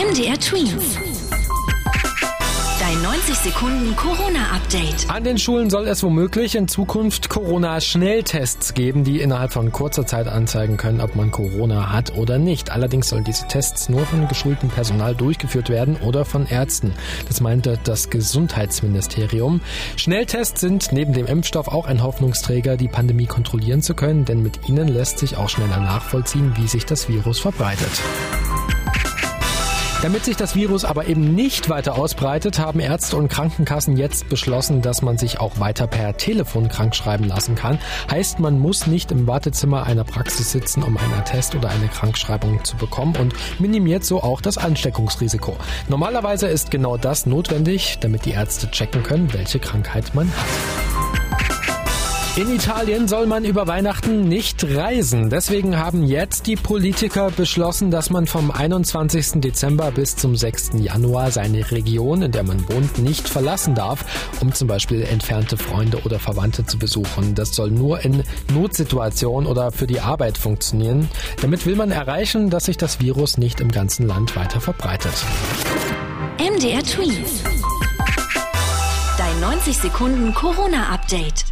MDR Twins. Dein 90 Sekunden Corona-Update. An den Schulen soll es womöglich in Zukunft Corona-Schnelltests geben, die innerhalb von kurzer Zeit anzeigen können, ob man Corona hat oder nicht. Allerdings sollen diese Tests nur von geschultem Personal durchgeführt werden oder von Ärzten. Das meinte das Gesundheitsministerium. Schnelltests sind neben dem Impfstoff auch ein Hoffnungsträger, die Pandemie kontrollieren zu können, denn mit ihnen lässt sich auch schneller nachvollziehen, wie sich das Virus verbreitet. Damit sich das Virus aber eben nicht weiter ausbreitet, haben Ärzte und Krankenkassen jetzt beschlossen, dass man sich auch weiter per Telefon krankschreiben lassen kann. Heißt, man muss nicht im Wartezimmer einer Praxis sitzen, um einen Attest oder eine Krankschreibung zu bekommen und minimiert so auch das Ansteckungsrisiko. Normalerweise ist genau das notwendig, damit die Ärzte checken können, welche Krankheit man hat. In Italien soll man über Weihnachten nicht reisen. Deswegen haben jetzt die Politiker beschlossen, dass man vom 21. Dezember bis zum 6. Januar seine Region, in der man wohnt, nicht verlassen darf, um zum Beispiel entfernte Freunde oder Verwandte zu besuchen. Das soll nur in Notsituationen oder für die Arbeit funktionieren. Damit will man erreichen, dass sich das Virus nicht im ganzen Land weiter verbreitet. MDR Twins. Dein 90 Sekunden Corona-Update.